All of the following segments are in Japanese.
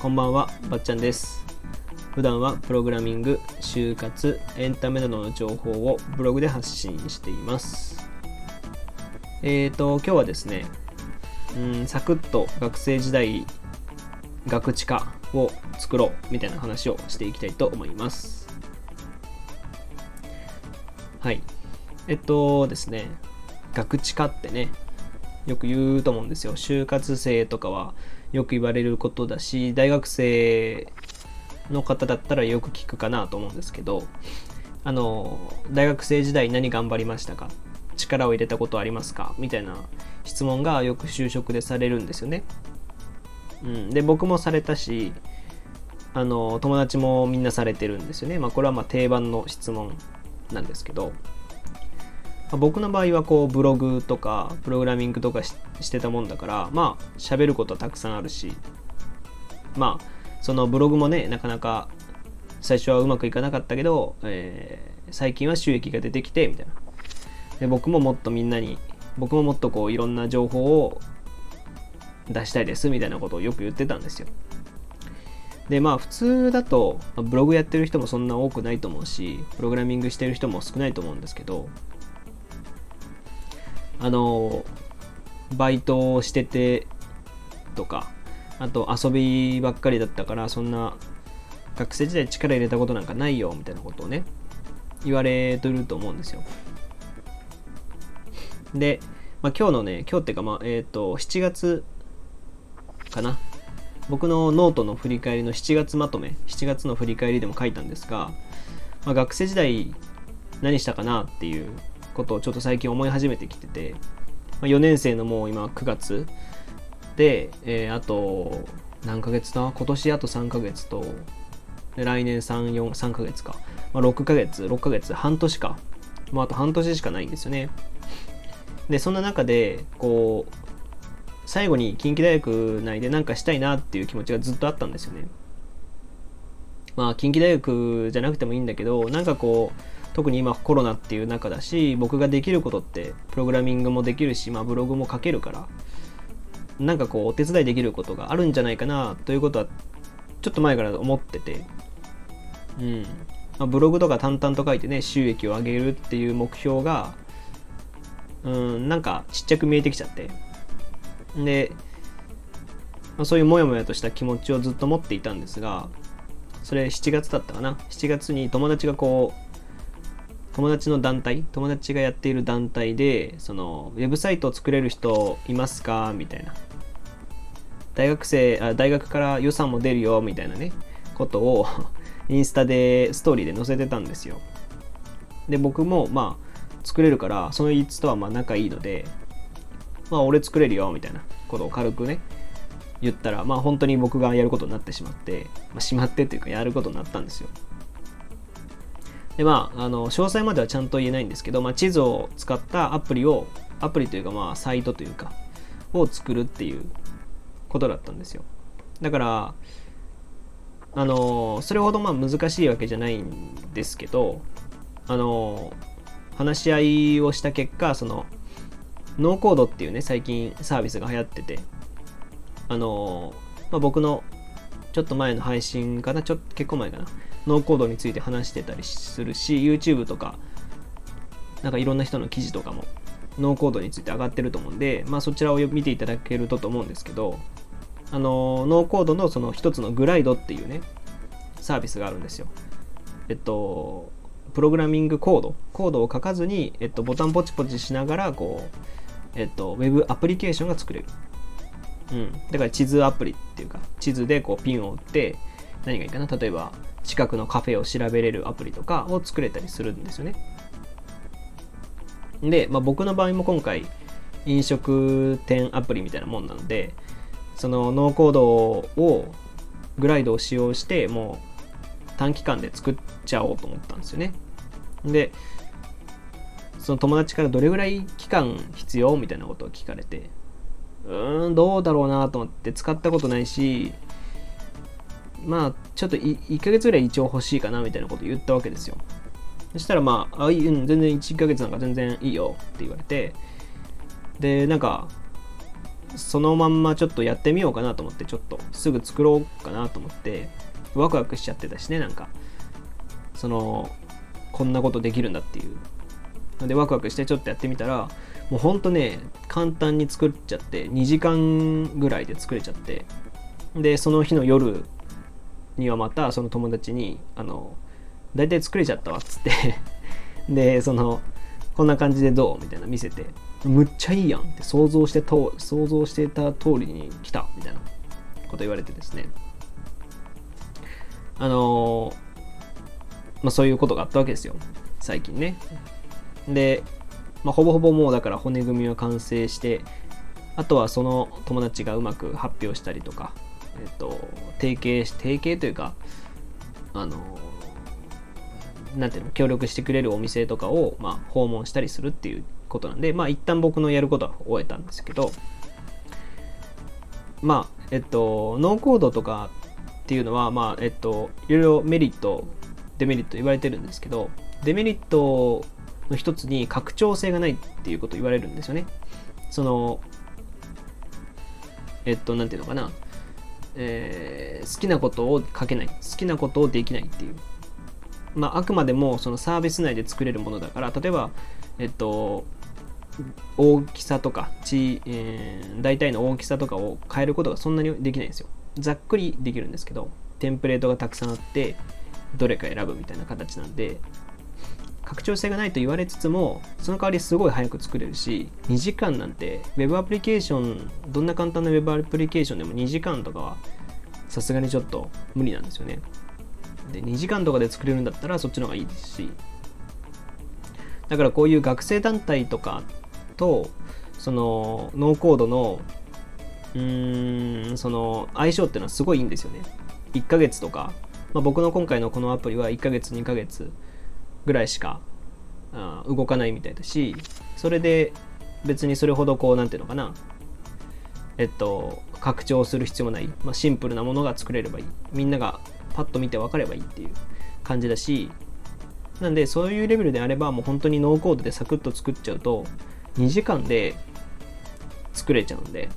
こんばんは、ばっちゃんです。普段はプログラミング、就活、エンタメなどの情報をブログで発信しています。えーと、今日はですね、うん、サクッと学生時代、学知化を作ろうみたいな話をしていきたいと思います。はい。えっとですね、学知化ってね、よく言うと思うんですよ。就活生とかはよく言われることだし、大学生の方だったらよく聞くかなと思うんですけど、あの、大学生時代何頑張りましたか？力を入れたことありますか？みたいな質問がよく就職でされるんですよね。うん、で、僕もされたし、あの、友達もみんなされてるんですよね。まあ、これはま定番の質問なんですけど、僕の場合はこうブログとかプログラミングとかしてたもんだからまあ喋ることたくさんあるしまあそのブログもねなかなか最初はうまくいかなかったけど、えー最近は収益が出てきてみたいな。で僕ももっとみんなに僕ももっとこういろんな情報を出したいですみたいなことをよく言ってたんですよ。でまあ普通だとブログやってる人もそんな多くないと思うしプログラミングしてる人も少ないと思うんですけどあのバイトをしててとかあと遊びばっかりだったからそんな学生時代力入れたことなんかないよみたいなことをね言われてると思うんですよ。で、まあ、今日のね今日っていうかまあえっ、と7月かな。僕のノートの振り返りの7月まとめ7月の振り返りでも書いたんですが、まあ、学生時代何したかなっていうことをちょっと最近思い始めてきてて、ま、4年生のもう今9月で、えーあと何ヶ月だ？今年あと3ヶ月と来年343ヶ月か、まあ、6ヶ月6ヶ月半年か、まあ、あと半年しかないんですよね。でそんな中でこう最後に近畿大学内で何かしたいなっていう気持ちがずっとあったんですよね。まあ近畿大学じゃなくてもいいんだけどなんかこう特に今コロナっていう中だし僕ができることってプログラミングもできるし、まあ、ブログも書けるからなんかこうお手伝いできることがあるんじゃないかなということはちょっと前から思ってて。うん、まあ、ブログとか淡々と書いてね収益を上げるっていう目標がうんなんかちっちゃく見えてきちゃって。で、まあそういうモヤモヤとした気持ちをずっと持っていたんですがそれ7月だったかな。7月に友達がこう友達の団体友達がやっている団体でそのウェブサイトを作れる人いますか？みたいな。大学生あ大学から予算も出るよみたいなねことを インスタでストーリーで載せてたんですよ。で僕もまあ作れるからそのいつとはまあ仲いいのでまあ俺作れるよみたいなことを軽くね言ったらまあ本当に僕がやることになってしまって、まあ、しまってっていうかやることになったんですよ。でまああの詳細まではちゃんと言えないんですけど、まあ、地図を使ったアプリをアプリというかまあサイトというかを作るっていうことだったんですよ。だからあのそれほどまあ難しいわけじゃないんですけどあの話し合いをした結果そのノーコードっていうね最近サービスが流行っててあのまあ、僕のちょっと前の配信かなちょっと結構前かなノーコードについて話してたりするし YouTube とかなんかいろんな人の記事とかもノーコードについて上がってると思うんで、まあ、そちらを見ていただけるとと思うんですけどあのノーコードのその一つのグライドっていうねサービスがあるんですよ。えっとプログラミングコード。コードを書かずに、えっと、ボタンポチポチしながらこう、えっと、ウェブアプリケーションが作れる。うん、だから地図アプリっていうか地図でこうピンを打って何がいいかな。例えば近くのカフェを調べれるアプリとかを作れたりするんですよね。で、まあ、僕の場合も今回飲食店アプリみたいなもんなのでそのノーコードをグライドを使用してもう短期間で作っちゃおうと思ったんですよね。でその友達からどれぐらい期間必要みたいなことを聞かれてうーん、どうだろうなと思って使ったことないし、まあ、ちょっと1ヶ月ぐらい一応欲しいかなみたいなこと言ったわけですよ。そしたらまあ、あいいうん、全然1ヶ月なんか全然いいよって言われて、で、なんか、そのまんまちょっとやってみようかなと思ってちょっとすぐ作ろうかなと思ってワクワクしちゃってたしねなんかそのこんなことできるんだっていうのでワクワクしてちょっとやってみたらもうほんとね簡単に作っちゃって2時間ぐらいで作れちゃってでその日の夜にはまたその友達にあの大体作れちゃったわっつって。でそのこんな感じでどうみたいな見せてむっちゃいいやんって想像してた想像してた通りに来たみたいなこと言われてですね。あの、まあそういうことがあったわけですよ。最近ね。で、まあ、ほぼほぼもうだから骨組みは完成してあとはその友達がうまく発表したりとか、えっと、提携し提携というかあのなんていうの協力してくれるお店とかを、まあ、訪問したりするっていうことなんでまあ一旦僕のやることは終えたんですけどまあえっとノーコードとかっていうのはまあえっといろいろメリットデメリット言われてるんですけどデメリットの一つに拡張性がないっていうこと言われるんですよね。そのえっとなんていうのかな。えー、好きなことを書けない好きなことをできないっていう。まあ、あくまでもそのサービス内で作れるものだから例えば、えっと、大きさとかち、えー、大体の大きさとかを変えることがそんなにできないんですよ。ざっくりできるんですけどテンプレートがたくさんあってどれか選ぶみたいな形なんで拡張性がないと言われつつもその代わりすごい早く作れるし2時間なんて Web アプリケーションどんな簡単な Web アプリケーションでも2時間とかはさすがにちょっと無理なんですよね。で2時間とかで作れるんだったらそっちの方がいいですし。だからこういう学生団体とかとそのノーコードのうーんその相性っていうのはすごいいいんですよね。1ヶ月とか、まあ、僕の今回のこのアプリは1ヶ月2ヶ月ぐらいしかあ動かないみたいだしそれで別にそれほどこう何ていうのかな。えっと拡張する必要もない、まあ、シンプルなものが作れればいい。みんながパッと見て分かればいいっていう感じだしなんでそういうレベルであればもう本当にノーコードでサクッと作っちゃうと2時間で作れちゃうんで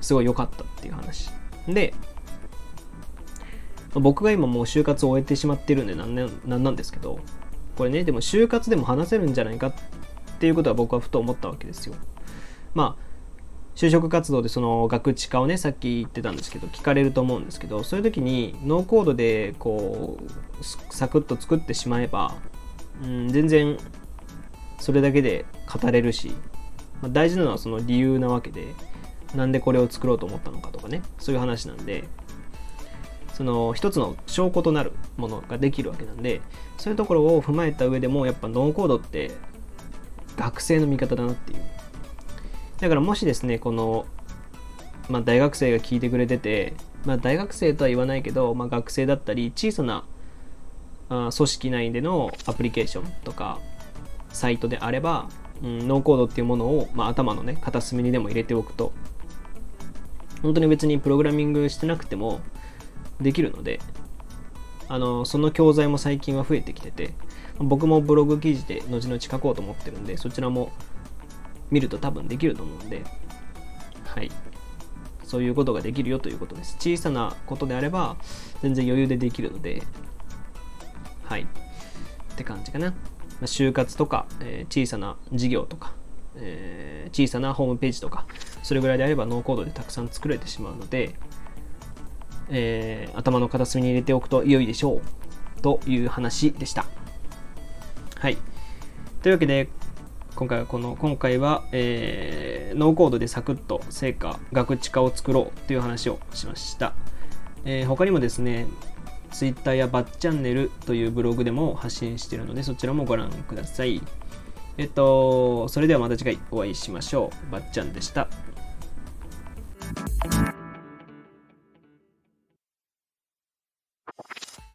すごい良かったっていう話。で僕が今もう就活を終えてしまってるんでなんななんですけどこれねでも就活でも話せるんじゃないかっていうことは僕はふと思ったわけですよ。まあ就職活動でその学知化をねさっき言ってたんですけど聞かれると思うんですけどそういう時にノーコードでこうサクッと作ってしまえば、うん、全然それだけで語れるし、まあ、大事なのはその理由なわけでなんでこれを作ろうと思ったのかとかねそういう話なんでその一つの証拠となるものができるわけなんでそういうところを踏まえた上でもやっぱノーコードって学生の味方だなっていう。だからもしですね、この、まあ、大学生が聞いてくれてて、まあ、大学生とは言わないけど、まあ、学生だったり、小さなあ組織内でのアプリケーションとか、サイトであれば、うん、ノーコードっていうものを、まあ、頭のね、片隅にでも入れておくと、本当に別にプログラミングしてなくてもできるので、あの、その教材も最近は増えてきてて、僕もブログ記事で後々書こうと思ってるんで、そちらも見ると多分できると思うんで、はい。そういうことができるよということです。小さなことであれば、全然余裕でできるので、はい。って感じかな。ま、就活とか、えー、小さな事業とか、えー、小さなホームページとか、それぐらいであればノーコードでたくさん作れてしまうので、えー、頭の片隅に入れておくと良いでしょう。という話でした。はい。というわけで、今回はこの今回は、えー、ノーコードでサクッと成果学知化を作ろうという話をしました、えー、他にもですね Twitter やバッチャンネルというブログでも発信しているのでそちらもご覧ください。えっとそれではまた次回お会いしましょう。ばっちゃんでした。